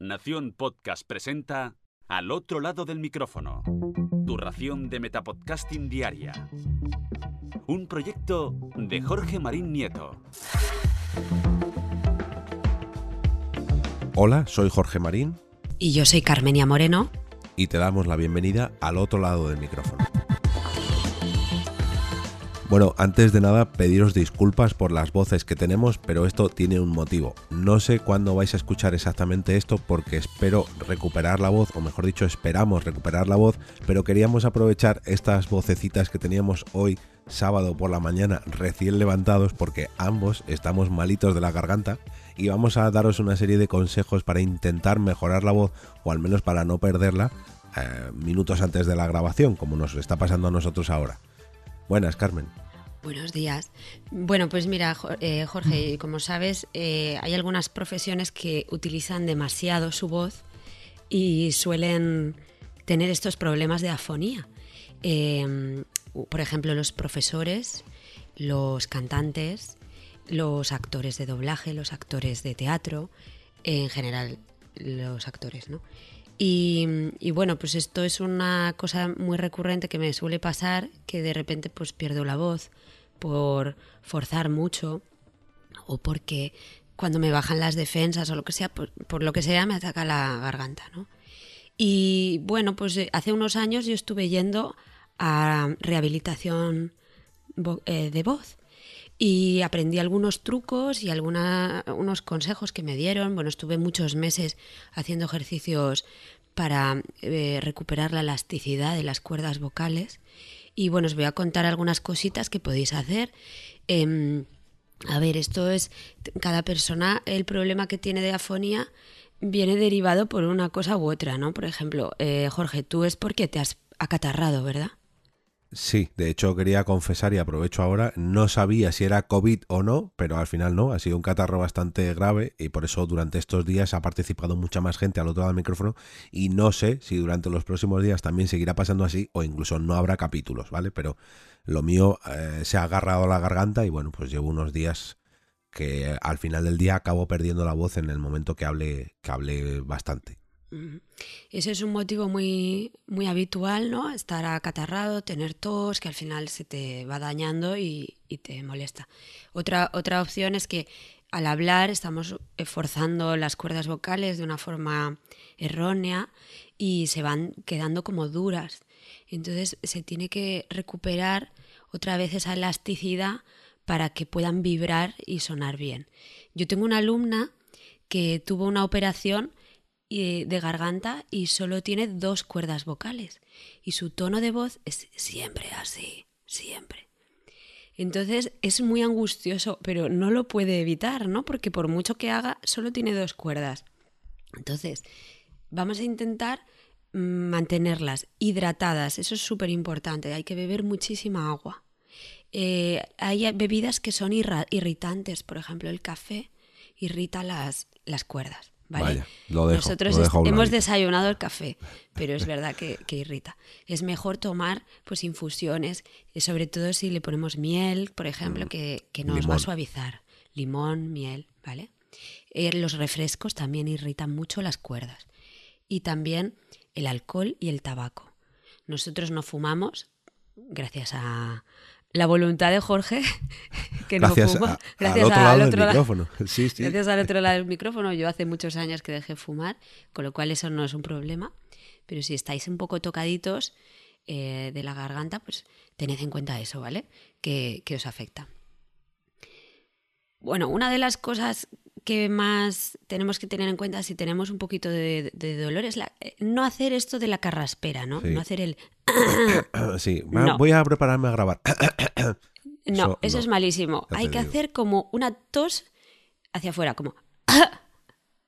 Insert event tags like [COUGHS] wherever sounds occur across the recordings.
Nación Podcast presenta Al otro lado del micrófono. Tu ración de Metapodcasting Diaria. Un proyecto de Jorge Marín Nieto. Hola, soy Jorge Marín. Y yo soy Carmenia Moreno. Y te damos la bienvenida al otro lado del micrófono. Bueno, antes de nada pediros disculpas por las voces que tenemos, pero esto tiene un motivo. No sé cuándo vais a escuchar exactamente esto porque espero recuperar la voz, o mejor dicho, esperamos recuperar la voz, pero queríamos aprovechar estas vocecitas que teníamos hoy sábado por la mañana recién levantados porque ambos estamos malitos de la garganta y vamos a daros una serie de consejos para intentar mejorar la voz o al menos para no perderla eh, minutos antes de la grabación como nos está pasando a nosotros ahora. Buenas, Carmen. Buenos días. Bueno, pues mira, eh, Jorge, como sabes, eh, hay algunas profesiones que utilizan demasiado su voz y suelen tener estos problemas de afonía. Em, por ejemplo, los profesores, los cantantes, los actores de doblaje, los actores de teatro, en general los actores, ¿no? Y, bueno, pues esto es una cosa muy recurrente que me suele pasar, que de repente pues pierdo la voz por forzar mucho o porque cuando me bajan las defensas o lo que sea, por, lo que sea me ataca la garganta, ¿no? Y bueno, pues eh, hace unos años yo estuve yendo a rehabilitación eh, de voz y aprendí algunos trucos y algunos unos consejos que me dieron. Bueno, estuve muchos meses haciendo ejercicios para eh, recuperar la elasticidad de las cuerdas vocales. Y bueno, os voy a contar algunas cositas que podéis hacer. Em, a ver, esto es, cada persona, el problema que tiene de afonía viene derivado por una cosa u otra, ¿no? Por ejemplo, eh, Jorge, tú es porque te has acatarrado, ¿verdad? Sí, de hecho quería confesar y aprovecho ahora, no sabía si era COVID o no, pero al final no, ha sido un catarro bastante grave y por eso durante estos días ha participado mucha más gente al otro lado del micrófono y no sé si durante los próximos días también seguirá pasando así o incluso no habrá capítulos, ¿vale? Pero lo mío eh, se ha agarrado a la garganta y bueno, pues llevo unos días que al final del día acabo perdiendo la voz en el momento que hable, que hable bastante. Ese es un motivo muy, muy habitual, ¿no? Estar acatarrado, tener tos, que al final se te va dañando y, te molesta. Otra, otra opción es que al hablar estamos forzando las cuerdas vocales de una forma errónea y se van quedando como duras. Entonces se tiene que recuperar otra vez esa elasticidad para que puedan vibrar y sonar bien. Yo tengo una alumna que tuvo una operación de garganta y solo tiene dos cuerdas vocales. Y su tono de voz es siempre así, siempre. Entonces es muy angustioso, pero no lo puede evitar, ¿no? Porque por mucho que haga, solo tiene dos cuerdas. Entonces, vamos a intentar mm, mantenerlas hidratadas. Eso es súper importante. Hay que beber muchísima agua. Eh, hay bebidas que son irritantes, por ejemplo, el café irrita las, las cuerdas. ¿Vale? Nosotros hemos desayunado el café, pero es verdad que, irrita. Es mejor tomar pues infusiones, eh, sobre todo si le ponemos miel, por ejemplo, mm. que, nos va a suavizar. Limón, miel, ¿vale? Eh, los refrescos también irritan mucho las cuerdas. Y también el alcohol y el tabaco. Nosotros no fumamos, gracias a, la voluntad de Jorge, [LAUGHS] que no fuma. [LAUGHS] gracias al otro lado del micrófono. Gracias al otro lado del micrófono. Yo hace muchos años que dejé fumar, con lo cual eso no es un problema. Pero si estáis un poco tocaditos eh, de la garganta, pues tened en cuenta eso, ¿vale? Que, que os afecta. Bueno, una de las cosas que más tenemos que tener en cuenta si tenemos un poquito de, dolor es la, eh, no hacer esto de la carraspera, ¿no? No hacer el... [COUGHS] sí, [COUGHS] voy a prepararme a grabar. [COUGHS] no, eso, es malísimo. Hay que hacer como una tos hacia afuera, como...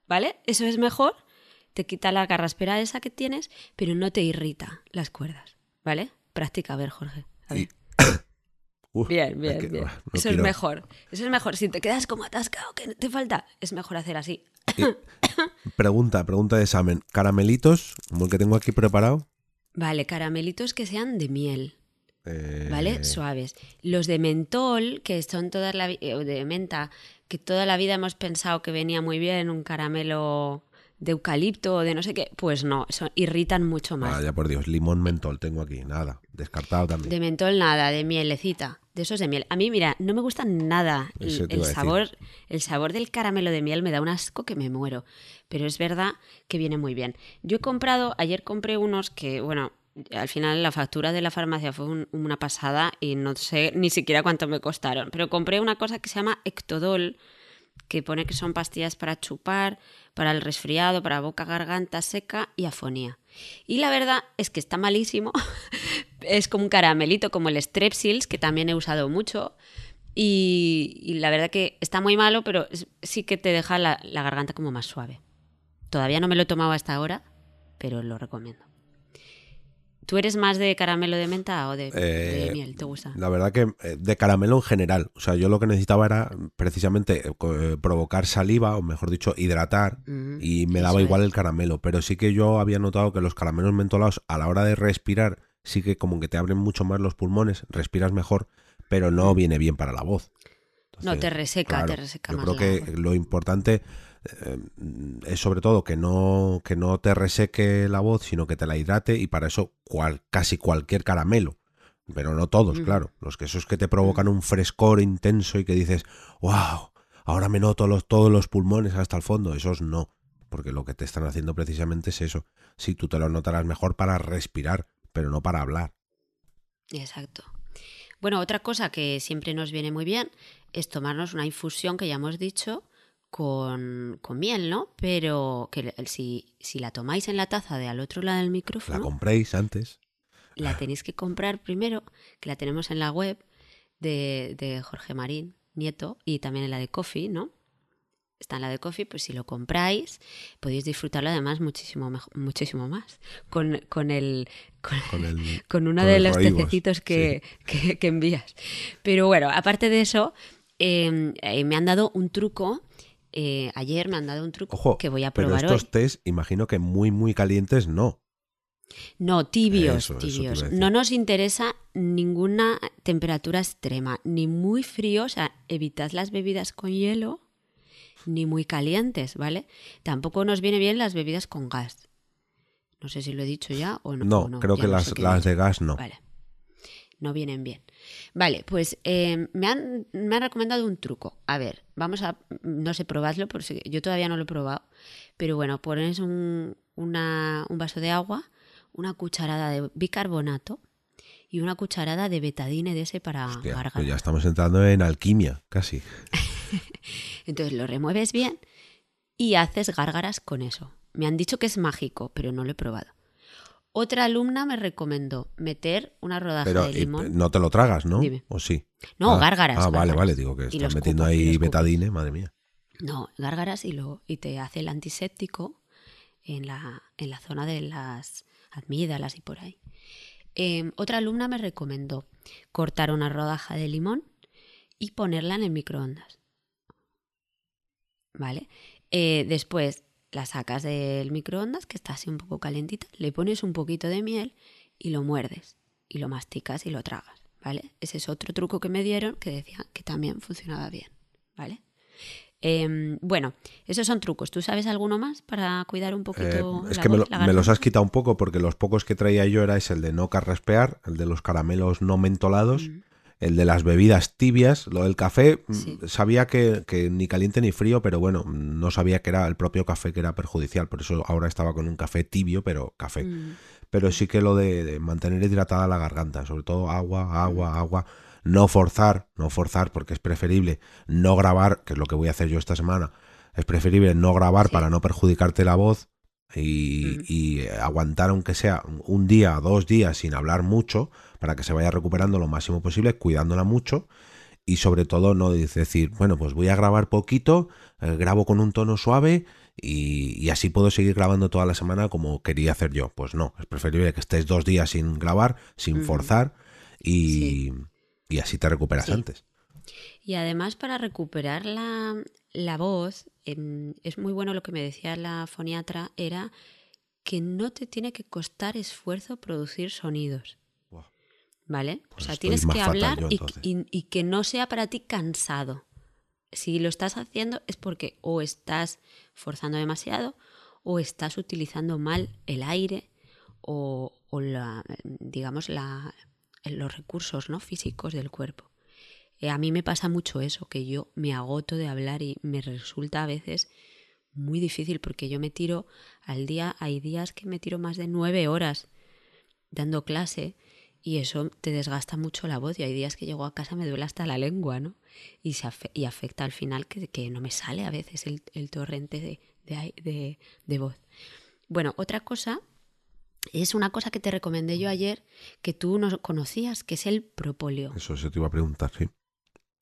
¿Vale? Eso es mejor. Te quita la carraspera esa que tienes, pero no te irrita las cuerdas. ¿Vale? Práctica, a ver, Jorge. A ver bien, bien, bien. Eso es mejor. Eso es mejor. Si te quedas como atascado, que te falta, es mejor hacer así. pregunta, pregunta de examen. ¿Caramelitos, como el que tengo aquí preparado? Vale, caramelitos que sean de miel. ¿Vale? Eh. Suaves. Los de mentol, que son toda la eh, de menta, que toda la vida hemos pensado que venía muy bien un caramelo de eucalipto o de no sé qué, pues no, eso irritan mucho más. Vaya por Dios, limón mentol tengo aquí, nada, descartado también. De mentol nada, de mielecita, de esos de miel. A mí, mira, no me gusta nada el, el sabor, el sabor del caramelo de miel me da un asco que me muero, pero es verdad que viene muy bien. Yo he comprado, ayer compré unos que, bueno, al final la factura de la farmacia fue un- una pasada y no sé ni siquiera cuánto me costaron, pero compré una cosa que se llama Ectodol, que pone que son pastillas para chupar, para el resfriado, para boca, garganta seca y afonía. Y la verdad es que está malísimo. [LAUGHS] es como un caramelito, como el Strepsils, que también he usado mucho. Y, la verdad que está muy malo, pero sí que te deja la, la garganta como más suave. Todavía no me lo he tomado hasta ahora, pero lo recomiendo. ¿Tú eres más de caramelo de menta o de, de Eh, miel? ¿Te gusta? La verdad que eh, de caramelo en general. O sea, yo lo que necesitaba era precisamente eh, provocar saliva, o mejor dicho, hidratar. Mm, Y me eso daba igual es. el caramelo. Pero sí que yo había notado que los caramelos mentolados, a la hora de respirar, sí que como que te abren mucho más los pulmones, respiras mejor, pero no viene bien para la voz. No, te reseca, te reseca Yo más creo la que voz. lo importante eh, es sobre todo que no, que no te reseque la voz, sino que te la hidrate y para eso cual- casi cualquier caramelo. Pero no todos, Ujú. claro. Los que esos que te provocan un frescor intenso y que dices, wow, ahora me noto los, todos los pulmones hasta el fondo. Esos no. Porque lo que te están haciendo precisamente es eso. Sí, tú te lo notarás mejor para respirar, pero no para hablar. Exacto. Bueno, otra cosa que siempre nos viene muy bien es tomarnos una infusión que ya hemos dicho con, con miel, ¿no? Pero que si, si la tomáis en la taza de al otro lado del La micrófono, compréis antes. la tenéis que comprar primero, que la tenemos en la web de, de Jorge Marín Nieto y también en la de Coffee, ¿no? Está en la de Coffee, pues si lo compráis, podéis disfrutarlo además muchísimo, muchísimo más. Con, con el. Con, Con el, [LAUGHS] con uno de los tececitos que, que- que envías. Pero bueno, aparte de eso, eh, eh, me han dado un truco. Eh, ayer me han dado un truco Ojo, que voy a pero probar estos hoy. test, imagino que muy, muy calientes no. No, tibios, Eso, tibios. No nos interesa ninguna temperatura extrema, ni muy frío, o sea, evitad las bebidas con hielo, ni muy calientes, ¿vale? Tampoco nos viene bien las bebidas con gas. No sé si lo he dicho ya o no. No, o no, creo que no las, las de gas no. Vale. No vienen bien. Vale, pues eh, me, han, me han recomendado un truco. A ver, vamos a, no sé, probadlo, por si, yo todavía no lo he probado. Pero bueno, ponéis un, una- un vaso de agua, una cucharada de bicarbonato y una cucharada de betadine de ese para Hostia, pues ya estamos entrando en alquimia, casi. [LAUGHS] Entonces lo remueves bien y haces gárgaras con eso. Me han dicho que es mágico, pero no lo he probado. Otra alumna me recomendó meter una rodaja Pero de y, limón. no te lo tragas, ¿no? Dime. ¿O sí? No, Ah, gárgaras. Ah, vale, gárgaras. vale, digo que Y estás metiendo y ahí betadine, madre mía. No, gárgaras y, lo, y te hace el antiséptico en la, en la zona de las amígdalas y por ahí. Eh, otra alumna me recomendó cortar una rodaja de limón y ponerla en el microondas. ¿Vale? Eh, después la sacas del microondas, que está así un poco calentita, le pones un poquito de miel y lo muerdes y lo masticas y lo tragas. ¿Vale? Ese es otro truco que me dieron que decía que también funcionaba bien. ¿Vale? Em, bueno, esos son trucos. ¿Tú sabes alguno más para cuidar un Eh, poquito es la que me, lo- me los has quitado un poco porque los pocos que traía yo era ese, el de no carraspear, el de los caramelos no mentolados, Mm. El de las bebidas tibias, lo del café, mm, Sí. sabía que, que ni caliente ni frío, pero bueno, no sabía que era el propio café que era perjudicial, por eso ahora estaba con un café tibio, pero café. Mm, Pero sí que lo de, de mantener hidratada la garganta, sobre todo agua, agua, agua. No forzar, no forzar, porque es preferible no grabar, que es lo que voy a hacer yo esta semana. Es preferible no grabar Sí. para no perjudicarte la voz y, Mm. y aguantar, aunque sea un día, dos días sin hablar mucho, para que se vaya recuperando lo máximo posible, cuidándola mucho. Y sobre todo no decir, bueno, pues voy a grabar poquito, eh, grabo con un tono suave y, y así puedo seguir grabando toda la semana como quería hacer yo. Pues no, es preferible que estés dos días sin grabar, sin forzar y, y así te recuperas Sí. antes. Y además para recuperar la, la voz, em, es muy bueno lo que me decía la foniatra, era que no te tiene que costar esfuerzo producir sonidos. ¿Vale? Pues o sea, estoy tienes que hablar yo, y, y- y que no sea para ti cansado. Si lo estás haciendo es porque o estás forzando demasiado o estás utilizando mal el aire o, la, digamos la, los recursos ¿no? físicos del cuerpo. Eh, a mí me pasa mucho eso, que yo me agoto de hablar y me resulta a veces muy difícil porque yo me tiro al día, hay días que me tiro más de nueve horas dando clase y eso te desgasta mucho la voz y hay días que llego a casa me duele hasta la lengua, ¿no? Y, se y afecta al final que, que, no me sale a veces el, el torrente de, de, de, voz. Bueno, otra cosa es una cosa que te recomendé yo ayer que tú no conocías, que es el propóleo. Eso se te iba a preguntar, sí.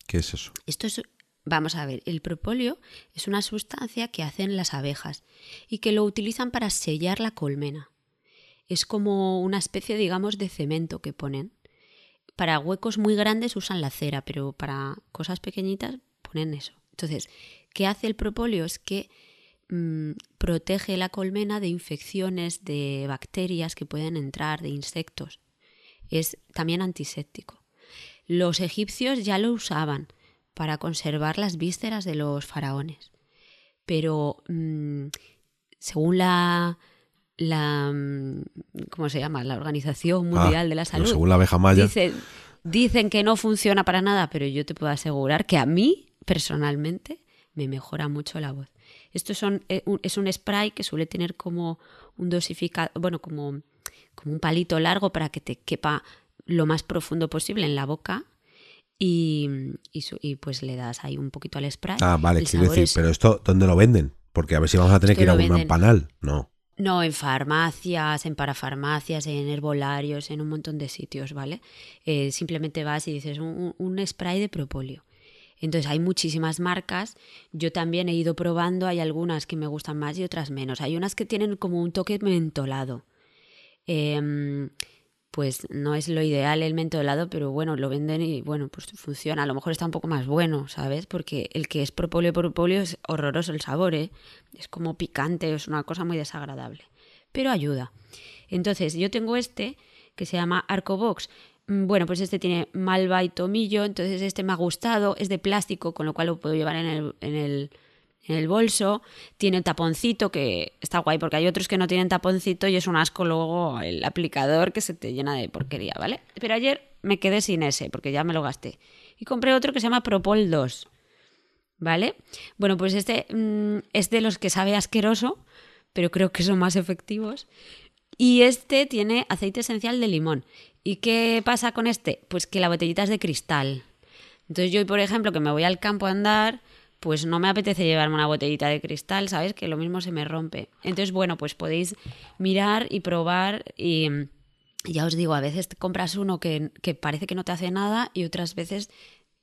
¿Qué es eso? Esto es, vamos a ver, el propóleo es una sustancia que hacen las abejas y que lo utilizan para sellar la colmena. Es como una especie, digamos, de cemento que ponen. Para huecos muy grandes usan la cera, pero para cosas pequeñitas ponen eso. Entonces, ¿qué hace el propóleo? Es que mm, protege la colmena de infecciones, de bacterias que pueden entrar, de insectos. Es también antiséptico. Los egipcios ya lo usaban para conservar las vísceras de los faraones. Pero mm, según la, la mm, ¿cómo se llama? La Organización ah, Mundial de la Salud. Según la abeja maya. Dicen, dicen que no funciona para nada, pero yo te puedo asegurar que a mí, personalmente, me mejora mucho la voz. Esto son, eh, es un spray que suele tener como un dosificador, bueno, como, como un palito largo para que te quepa lo más profundo posible en la boca y, y, pues le das ahí un poquito al spray. Ah, vale, quiero decir, pero esto, ¿dónde lo venden? Porque a ver si vamos a tener que ir a un panal, ¿no? No, en farmacias, en parafarmacias, en herbolarios, en un montón de sitios, ¿vale? Eh, simplemente vas y dices un, spray de propóleo. Entonces hay muchísimas marcas, yo también he ido probando, hay algunas que me gustan más y otras menos. Hay unas que tienen como un toque mentolado. Eh, pues no es lo ideal el mentolado, pero bueno, lo venden y bueno, pues funciona. A lo mejor está un poco más bueno, ¿sabes? Porque el que es propóleo propóleo es horroroso el sabor, ¿eh? Es como picante, es una cosa muy desagradable. Pero ayuda. Entonces, yo tengo este que se llama Arcobox. Mm, bueno, pues este tiene malva y tomillo, entonces este me ha gustado, es de plástico, con lo cual lo puedo llevar en el, en el en el bolso, tiene taponcito que está guay porque hay otros que no tienen taponcito y es un asco luego el aplicador que se te llena de porquería, ¿vale? Pero ayer me quedé sin ese porque ya me lo gasté. Y compré otro que se llama Propol 2, ¿vale? Bueno, pues este mm, es de los que sabe asqueroso, pero creo que son más efectivos. Y este tiene aceite esencial de limón. ¿Y qué pasa con este? Pues que la botellita es de cristal. Entonces yo, por ejemplo, que me voy al campo a andar, pues no me apetece llevarme una botellita de cristal, ¿sabes? Que lo mismo se me rompe. Entonces, bueno, pues podéis mirar y probar y ya os digo, a veces compras uno que, parece que no te hace nada y otras veces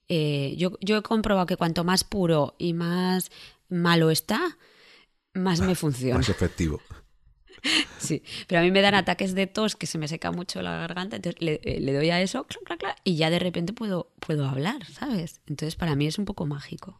eh, yo, yo he comprobado que cuanto más puro y más malo está, más me [LAUGHS] funciona. Más efectivo. [LAUGHS] Sí, pero a mí me dan ataques de tos que se me seca mucho la garganta, entonces le, eh, doy a eso y ya de repente puedo, puedo hablar, ¿sabes? Entonces para mí es un poco mágico.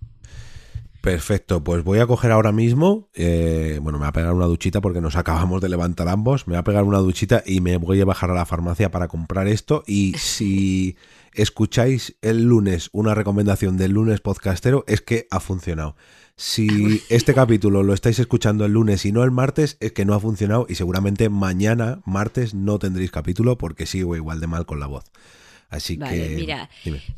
Perfecto, pues voy a coger ahora mismo, eh, bueno, me voy a pegar una duchita porque nos acabamos de levantar ambos, me voy a pegar una duchita y me voy a bajar a la farmacia para comprar esto y si [LAUGHS] escucháis el lunes una recomendación del lunes podcastero es que ha funcionado. Si este capítulo lo estáis escuchando el lunes y no el martes, es que no ha funcionado y seguramente mañana, martes, no tendréis capítulo porque sigo igual de mal con la voz. Así vale, que. Mira,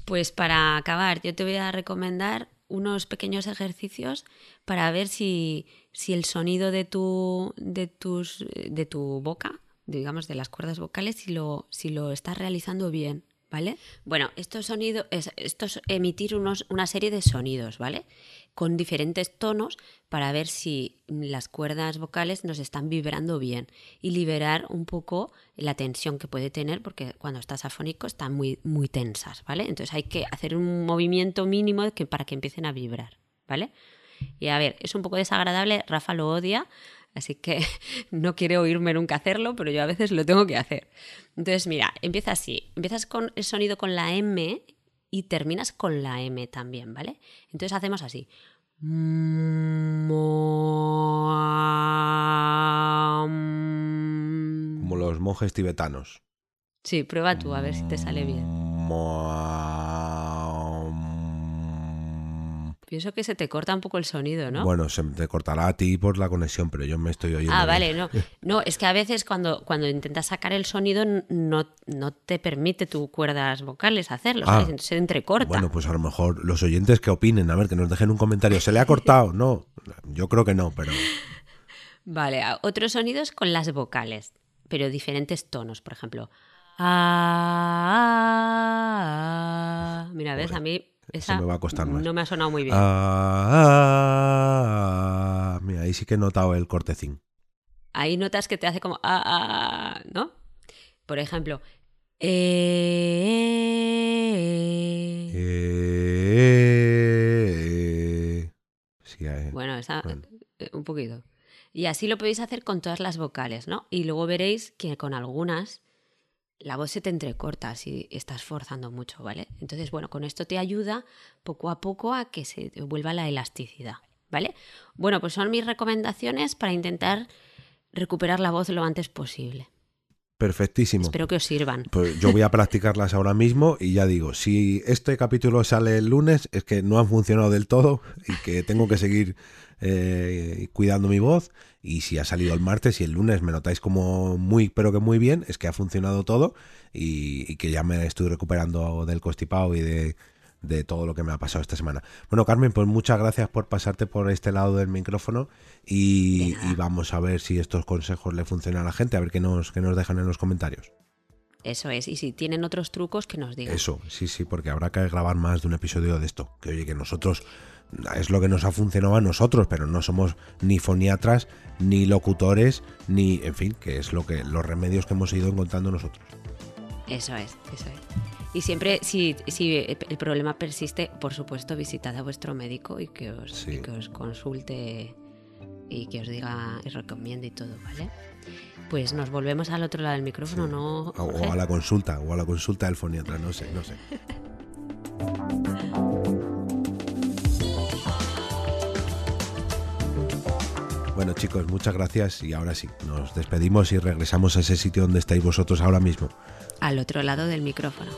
pues para acabar, yo te voy a recomendar unos pequeños ejercicios para ver si, si el sonido de tu, de, tus, de tu boca, digamos de las cuerdas vocales, si lo, si lo estás realizando bien. ¿Vale? Bueno, estos sonidos, esto es emitir unos, una serie de sonidos, ¿vale? con diferentes tonos para ver si las cuerdas vocales nos están vibrando bien y liberar un poco la tensión que puede tener porque cuando estás afónico están muy, muy tensas, ¿vale? Entonces hay que hacer un movimiento mínimo que, para que empiecen a vibrar, ¿vale? Y a ver, es un poco desagradable, Rafa lo odia, así que [LAUGHS] no quiere oírme nunca hacerlo, pero yo a veces lo tengo que hacer. Entonces, mira, empieza así, empiezas con el sonido con la M y terminas con la M también, ¿vale? Entonces hacemos así. Como los monjes tibetanos. Sí, prueba tú a ver si te sale bien. Pienso que se te corta un poco el sonido, ¿no? Bueno, se te cortará a ti por la conexión, pero yo me estoy oyendo. Ah, bien. vale, no. [LAUGHS] No, es que a veces cuando, cuando intentas sacar el sonido no, no te permite tus cuerdas vocales hacerlo, Ah. ¿sabes? Entonces se entrecorta. Bueno, pues a lo mejor los oyentes que opinen, a ver, que nos dejen un comentario. ¿Se le ha cortado? No, yo creo que no, pero [LAUGHS] Vale, otros sonidos con las vocales, pero diferentes tonos, por ejemplo. Ah, ah, ah. Mira, ves, a mí esa me va a costar más. no me ha sonado muy bien. Ah, ah, mira, ahí sí que he notado el cortecín. Ahí notas que te hace como ah, ah, ah, ¿no? Por ejemplo, eh, Eh, sí, eh, Bueno, esa, Bueno. un poquito. Y así lo podéis hacer con todas las vocales, ¿no? Y luego veréis que con algunas la voz se te entrecorta si estás forzando mucho, ¿vale? Entonces, bueno, con esto te ayuda poco a poco a que se te vuelva la elasticidad, ¿vale? Bueno, pues son mis recomendaciones para intentar recuperar la voz lo antes posible. Perfectísimo. Espero que os sirvan. Pues yo voy a practicarlas ahora mismo y ya digo, si este capítulo sale el lunes es que no han funcionado del todo y que tengo que seguir eh, cuidando mi voz y si ha salido el martes y el lunes me notáis como muy, pero que muy bien, es que ha funcionado todo y, y que ya me estoy recuperando del constipado y de, de todo lo que me ha pasado esta semana. Bueno, Carmen, pues muchas gracias por pasarte por este lado del micrófono y, vamos a ver si estos consejos le funcionan a la gente, a ver qué nos, qué nos dejan en los comentarios. Eso es. Y si tienen otros trucos, que nos digan. Eso, sí, sí, porque habrá que grabar más de un episodio de esto. Que oye, que nosotros es lo que nos ha funcionado a nosotros, pero no somos ni foniatras, ni locutores, ni, en fin, que es lo que los remedios que hemos ido encontrando nosotros. Eso es, eso es. Y siempre, si, si el problema persiste, por supuesto, visitad a vuestro médico y que os, Sí. y que os consulte y que os diga y recomiende y todo, ¿vale? Pues nos volvemos al otro lado del micrófono, ¿no? Jorge? o a la consulta, o a la consulta del foniatra, no sé, no sé. [LAUGHS] Bueno chicos, muchas gracias y ahora sí, nos despedimos y regresamos a ese sitio donde estáis vosotros ahora mismo. Al otro lado del micrófono.